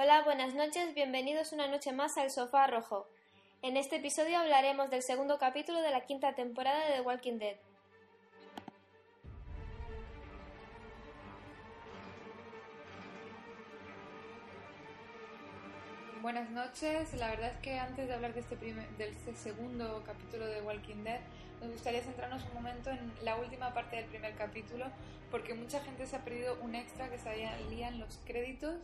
Hola, buenas noches, bienvenidos una noche más al Sofá Rojo. En este episodio hablaremos del segundo capítulo de la quinta temporada de The Walking Dead. Buenas noches. La verdad es que antes de hablar de este, primer, de este segundo capítulo de Walking Dead, nos gustaría centrarnos un momento en la última parte del primer capítulo, porque mucha gente se ha perdido un extra que salían los créditos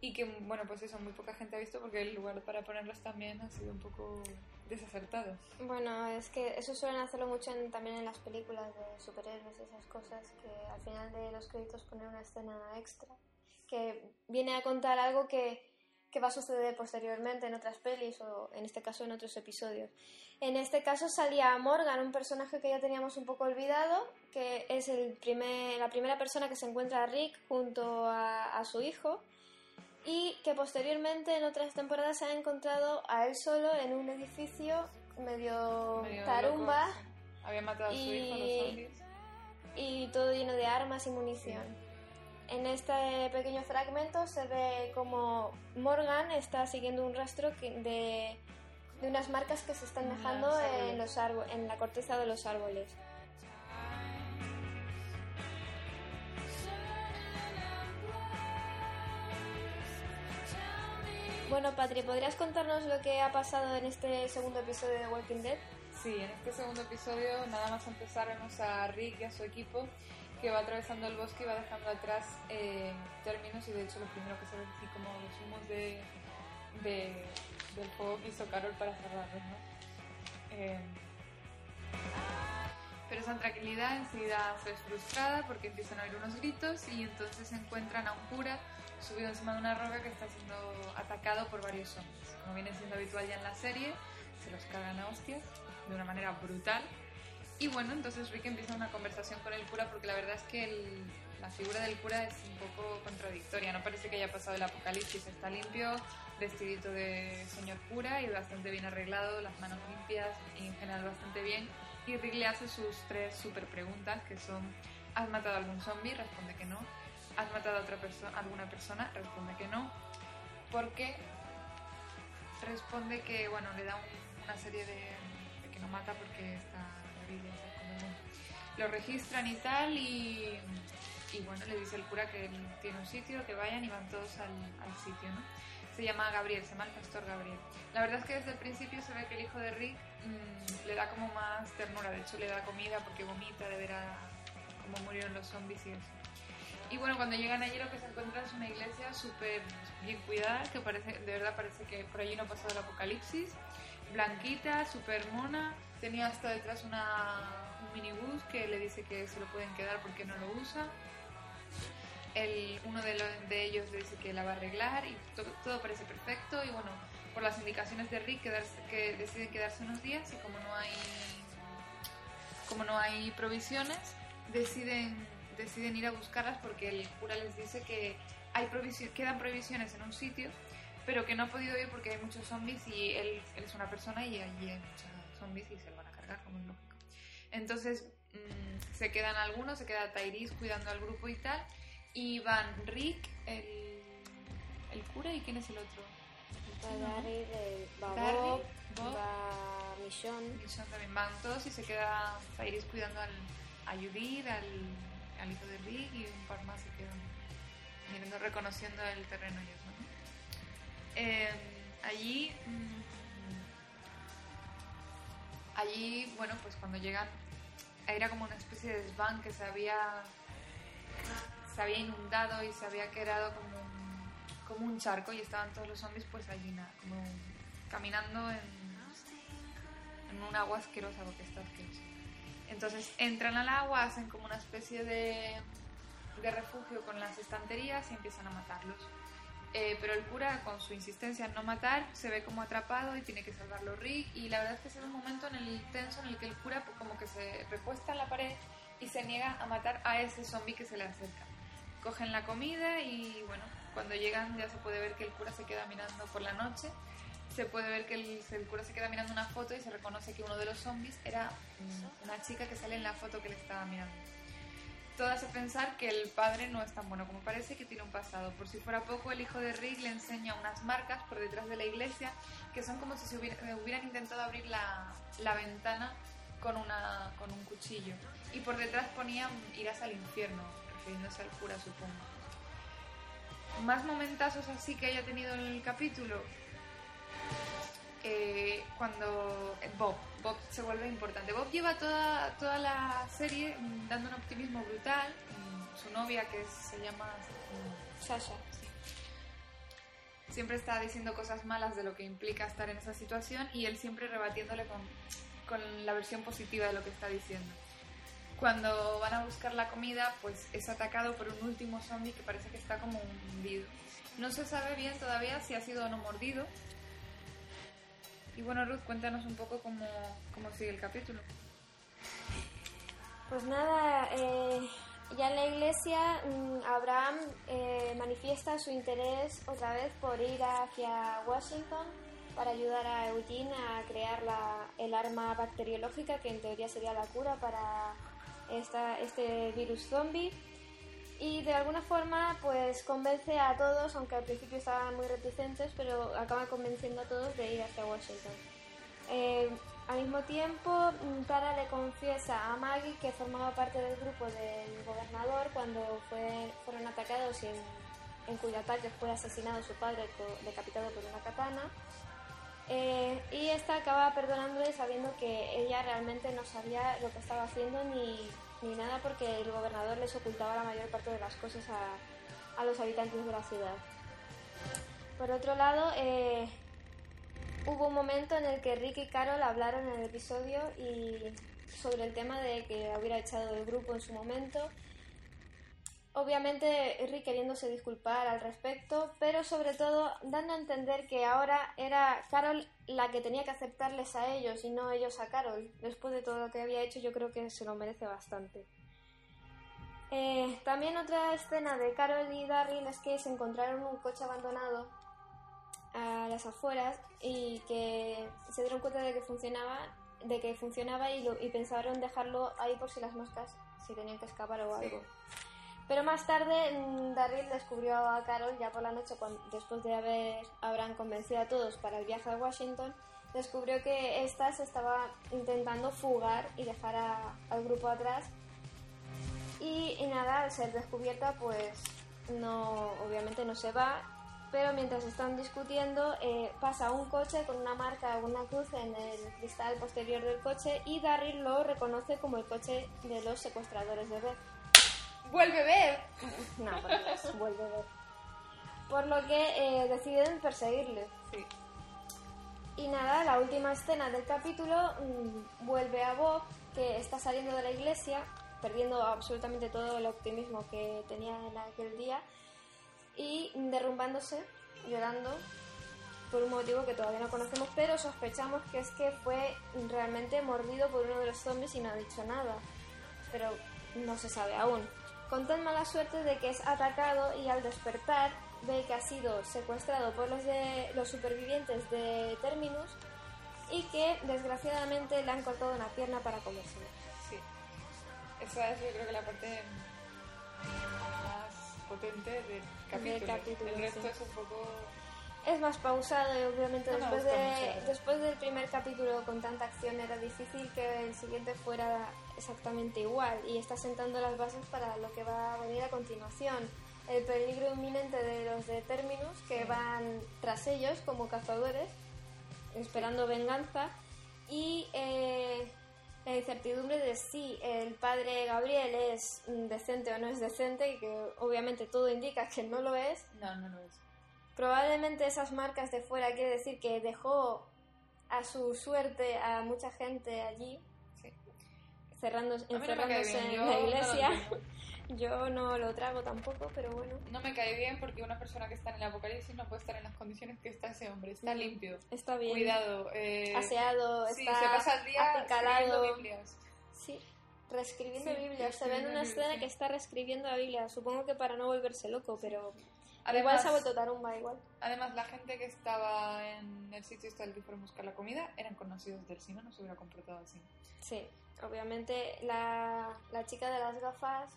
y que, bueno, pues eso, muy poca gente ha visto porque el lugar para ponerlos también ha sido un poco desacertado. Bueno, es que eso suelen hacerlo mucho también en las películas de superhéroes y esas cosas, que al final de los créditos ponen una escena extra que viene a contar algo que que va a suceder posteriormente en otras pelis o en este caso en otros episodios. En este caso salía Morgan, un personaje que ya teníamos un poco olvidado, que es el primer, la primera persona que se encuentra a Rick junto a, su hijo y que posteriormente en otras temporadas se ha encontrado a él solo en un edificio medio, tarumba. Había matado a su hijo, los zombies. Y todo lleno de armas y munición. En este pequeño fragmento se ve como Morgan está siguiendo un rastro de, unas marcas que se están dejando en, los en la corteza de los árboles. Bueno, Patri, ¿podrías contarnos lo que ha pasado en este segundo episodio de Walking Dead? Sí, en este segundo episodio, nada más empezar, vemos a Rick y a su equipo que va atravesando el bosque y va dejando atrás eh, términos y de hecho lo primero que se ve así como los humos de, del fuego que hizo Carol para cerrarlos, ¿no? Eh, pero esa tranquilidad enseguida se es frustrada porque empiezan a oír unos gritos y entonces encuentran a un cura subido encima de una roca que está siendo atacado por varios zombies. Como viene siendo habitual ya en la serie, se los cagan a hostias de una manera brutal y bueno, entonces Rick empieza una conversación con el cura porque la verdad es que la figura del cura es un poco contradictoria. No parece que haya pasado el apocalipsis. Está limpio, vestidito de señor cura y bastante bien arreglado, las manos limpias y en general bastante bien. Y Rick le hace sus tres super preguntas que son ¿Has matado a algún zombie? Responde que no. ¿Has matado a otra persona, alguna persona? Responde que no. ¿Por qué? Responde que, bueno, le da una serie de, que no mata porque está lo registran y tal y, bueno, le dice el cura que tiene un sitio, que vayan y van todos al, sitio, ¿no? Se llama Gabriel, se llama el pastor Gabriel. La verdad es que desde el principio se ve que el hijo de Rick mm, le da como más ternura, de hecho le da comida porque vomita de ver a cómo murieron los zombies y eso. Y bueno, cuando llegan allí lo que se encuentra es una iglesia súper bien cuidada, que parece, de verdad parece que por allí no ha pasado el apocalipsis blanquita, súper mona. Tenía hasta detrás una, un minibús que le dice que se lo pueden quedar porque no lo usa. El, uno de, de, ellos dice que la va a arreglar y todo parece perfecto. Y bueno, por las indicaciones de Rick, quedarse, que deciden quedarse unos días y como no hay, como no hay provisiones, deciden, deciden ir a buscarlas porque el cura les dice que hay quedan provisiones en un sitio pero que no ha podido ir porque hay muchos zombies y él, es una persona y allí hay muchos zombies y se lo van a cargar, como es lógico. Entonces mm, se quedan algunos, se queda Tyrese cuidando al grupo y tal, y van Rick, el, el cura, y quién es el otro. Gary, va Bob, va Michonne. Michonne también van todos y se queda Tyrese cuidando al, a Judith, al, al hijo de Rick y un par más se quedan mirando, reconociendo el terreno y eso, ¿no? Eh, allí, mm, allí, bueno, pues cuando llegan, era como una especie de desván que se había, se había inundado y se había quedado como un, como un charco y estaban todos los zombies pues allí, nada, como caminando en, en un agua asquerosa porque está asqueroso. Entonces entran al agua, hacen como una especie de, de refugio con las estanterías y empiezan a matarlos. Eh, pero el cura, con su insistencia en no matar, se ve como atrapado y tiene que salvarlo Rick. Y la verdad es que es un momento en el tenso en el que el cura pues, como que se recuesta en la pared y se niega a matar a ese zombie que se le acerca. Cogen la comida y bueno, cuando llegan ya se puede ver que el cura se queda mirando por la noche. Se puede ver que el, el cura se queda mirando una foto y se reconoce que uno de los zombies era una chica que sale en la foto que le estaba mirando. todo hace pensar que el padre no es tan bueno como parece, que tiene un pasado. Por si fuera poco, el hijo de Rick le enseña unas marcas por detrás de la iglesia que son como si se hubieran intentado abrir la, la ventana con, una, con un cuchillo. Y por detrás ponían irás al infierno, refiriéndose al cura, supongo. Más momentazos así que haya tenido en el capítulo. Eh, cuando Bob, Bob se vuelve importante. Bob lleva toda, toda la serie dando un optimismo brutal. Su novia, que se llama Sasha, siempre está diciendo cosas malas de lo que implica estar en esa situación y él siempre rebatiéndole con, con la versión positiva de lo que está diciendo. Cuando van a buscar la comida, pues es atacado por un último zombie que parece que está como hundido. No se sabe bien todavía si ha sido o no mordido. Y bueno, Ruth, cuéntanos un poco cómo, cómo sigue el capítulo. Pues nada, eh, ya en la iglesia mm, Abraham eh, manifiesta su interés otra vez por ir hacia Washington para ayudar a Eugene a crear la, el arma bacteriológica que en teoría sería la cura para esta, este virus zombie y de alguna forma pues convence a todos, aunque al principio estaban muy reticentes, pero acaba convenciendo a todos de ir hacia Washington. Eh, al mismo tiempo, Tara le confiesa a Maggie que formaba parte del grupo del gobernador cuando fue, fueron atacados y en, en cuyo ataque fue asesinado su padre decapitado por una katana. Acaba perdonándole sabiendo que ella realmente no sabía lo que estaba haciendo ni, ni nada porque el gobernador les ocultaba la mayor parte de las cosas a, a los habitantes de la ciudad. Por otro lado, eh, hubo un momento en el que Rick y Carol hablaron en el episodio y sobre el tema de que hubiera echado del grupo en su momento Obviamente Rick queriéndose disculpar al respecto, pero sobre todo dando a entender que ahora era Carol la que tenía que aceptarles a ellos y no ellos a Carol. Después de todo lo que había hecho yo creo que se lo merece bastante. Eh, también otra escena de Carol y Darryl es que se encontraron un coche abandonado a las afueras y que se dieron cuenta de que funcionaba, de que funcionaba y, y pensaron dejarlo ahí por si las moscas si tenían que escapar o algo. Pero más tarde mm, Darryl descubrió a Carol ya por la noche, después de haber Abraham convencido a todos para el viaje a Washington, descubrió que ésta se estaba intentando fugar y dejar al grupo atrás. Y, nada, al ser descubierta, pues no, obviamente no se va, pero mientras están discutiendo eh, pasa un coche con una marca, una cruz en el cristal posterior del coche y Darryl lo reconoce como el coche de los secuestradores de Beth. ¡Vuelve a ver! No, por vuelve a ver. Por lo que eh, deciden perseguirle. Sí. Y nada, la última escena del capítulo mm, vuelve a Bob, que está saliendo de la iglesia, perdiendo absolutamente todo el optimismo que tenía en aquel día, y derrumbándose, llorando, por un motivo que todavía no conocemos, pero sospechamos que es que fue realmente mordido por uno de los zombies y no ha dicho nada. Pero no se sabe aún con tan mala suerte de que es atacado y al despertar ve que ha sido secuestrado por los, de, los supervivientes de Terminus y que desgraciadamente le han cortado una pierna para comérselo. Sí, esa es yo creo que la parte más potente del capítulo. El resto es un poco es más pausado y obviamente después, de, después del primer capítulo con tanta acción era difícil que el siguiente fuera exactamente igual y está sentando las bases para lo que va a venir a continuación. El peligro inminente de los de Terminus que van tras ellos como cazadores esperando venganza y eh, la incertidumbre de si el padre Gabriel es decente o no es decente y que obviamente todo indica que no lo es. No, no lo es Probablemente esas marcas de fuera quiere decir que dejó a su suerte a mucha gente allí, cerrando, encerrándose en la iglesia. yo no lo trago tampoco, pero bueno. No me cae bien porque una persona que está en el apocalipsis no puede estar en las condiciones que está ese hombre. Está limpio. Está bien. Cuidado. Eh, aseado. Sí, está se pasa el día escribiendo Biblias. Sí, reescribiendo Biblias. Se ve en una escena que está reescribiendo la Biblia. Supongo que para no volverse loco, pero igual se ha vuelto tarumba, igual. Además, la gente que estaba en el sitio este al que fueron a buscar la comida eran conocidos del cine, no se hubiera comportado así. Sí, obviamente la, la chica de las gafas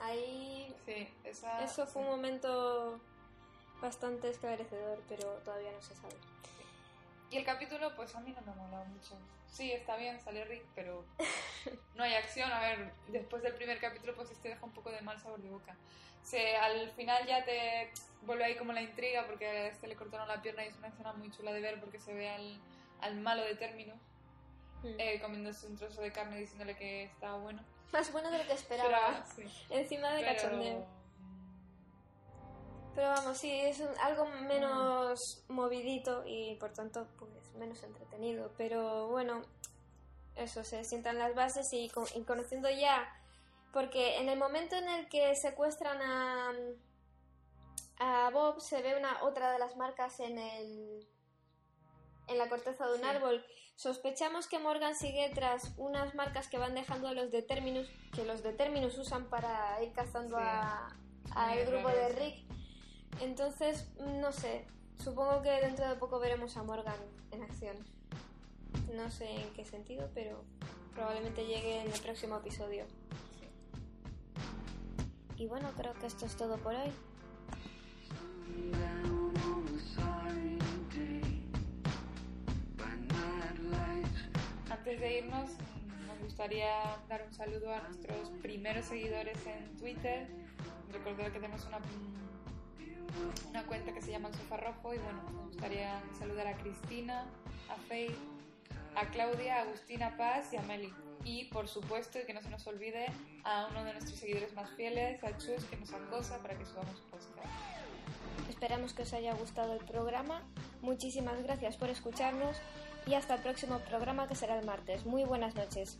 Ahí Sí, esa... eso fue un momento bastante esclarecedor, pero todavía no se sabe. Y el capítulo, pues a mí no me ha molado mucho. Sí, está bien, sale Rick, pero no hay acción. A ver, después del primer capítulo, pues este deja un poco de mal sabor de boca. Se, al final ya te vuelve ahí como la intriga, porque a este le cortaron la pierna y es una escena muy chula de ver, porque se ve al, al malo de término Mm. eh, comiéndose un trozo de carne diciéndole que estaba bueno. Más bueno de lo que esperaba. Pero, sí, Encima de pero- cachondeo. Pero vamos, sí, es un- algo menos movidito y por tanto pues menos entretenido. Pero bueno, eso, se sientan las bases y, con- y conociendo ya, porque en el momento en el que secuestran a, a Bob se ve una otra de las marcas en el en la corteza de un Sí. árbol. Sospechamos que Morgan sigue tras unas marcas que van dejando los Determinus, que los Determinus usan para ir cazando Sí. a, al grupo de. Rick. Entonces, no sé, supongo que dentro de poco veremos a Morgan en acción. No sé en qué sentido, pero probablemente llegue en el próximo episodio. Y bueno, creo que esto es todo por hoy. Antes de irnos, nos gustaría dar un saludo a nuestros primeros seguidores en Twitter. Recordar que tenemos una, una cuenta que se llama El Sofá Rojo y bueno, nos gustaría saludar a Cristina, a Faye, a Claudia, a Agustina Paz y a Meli. Y por supuesto, y que no se nos olvide, a uno de nuestros seguidores más fieles, a Chus, que nos acosa para que subamos podcast. Esperamos que os haya gustado el programa. Muchísimas gracias por escucharnos y hasta el próximo programa que será el martes. Muy buenas noches.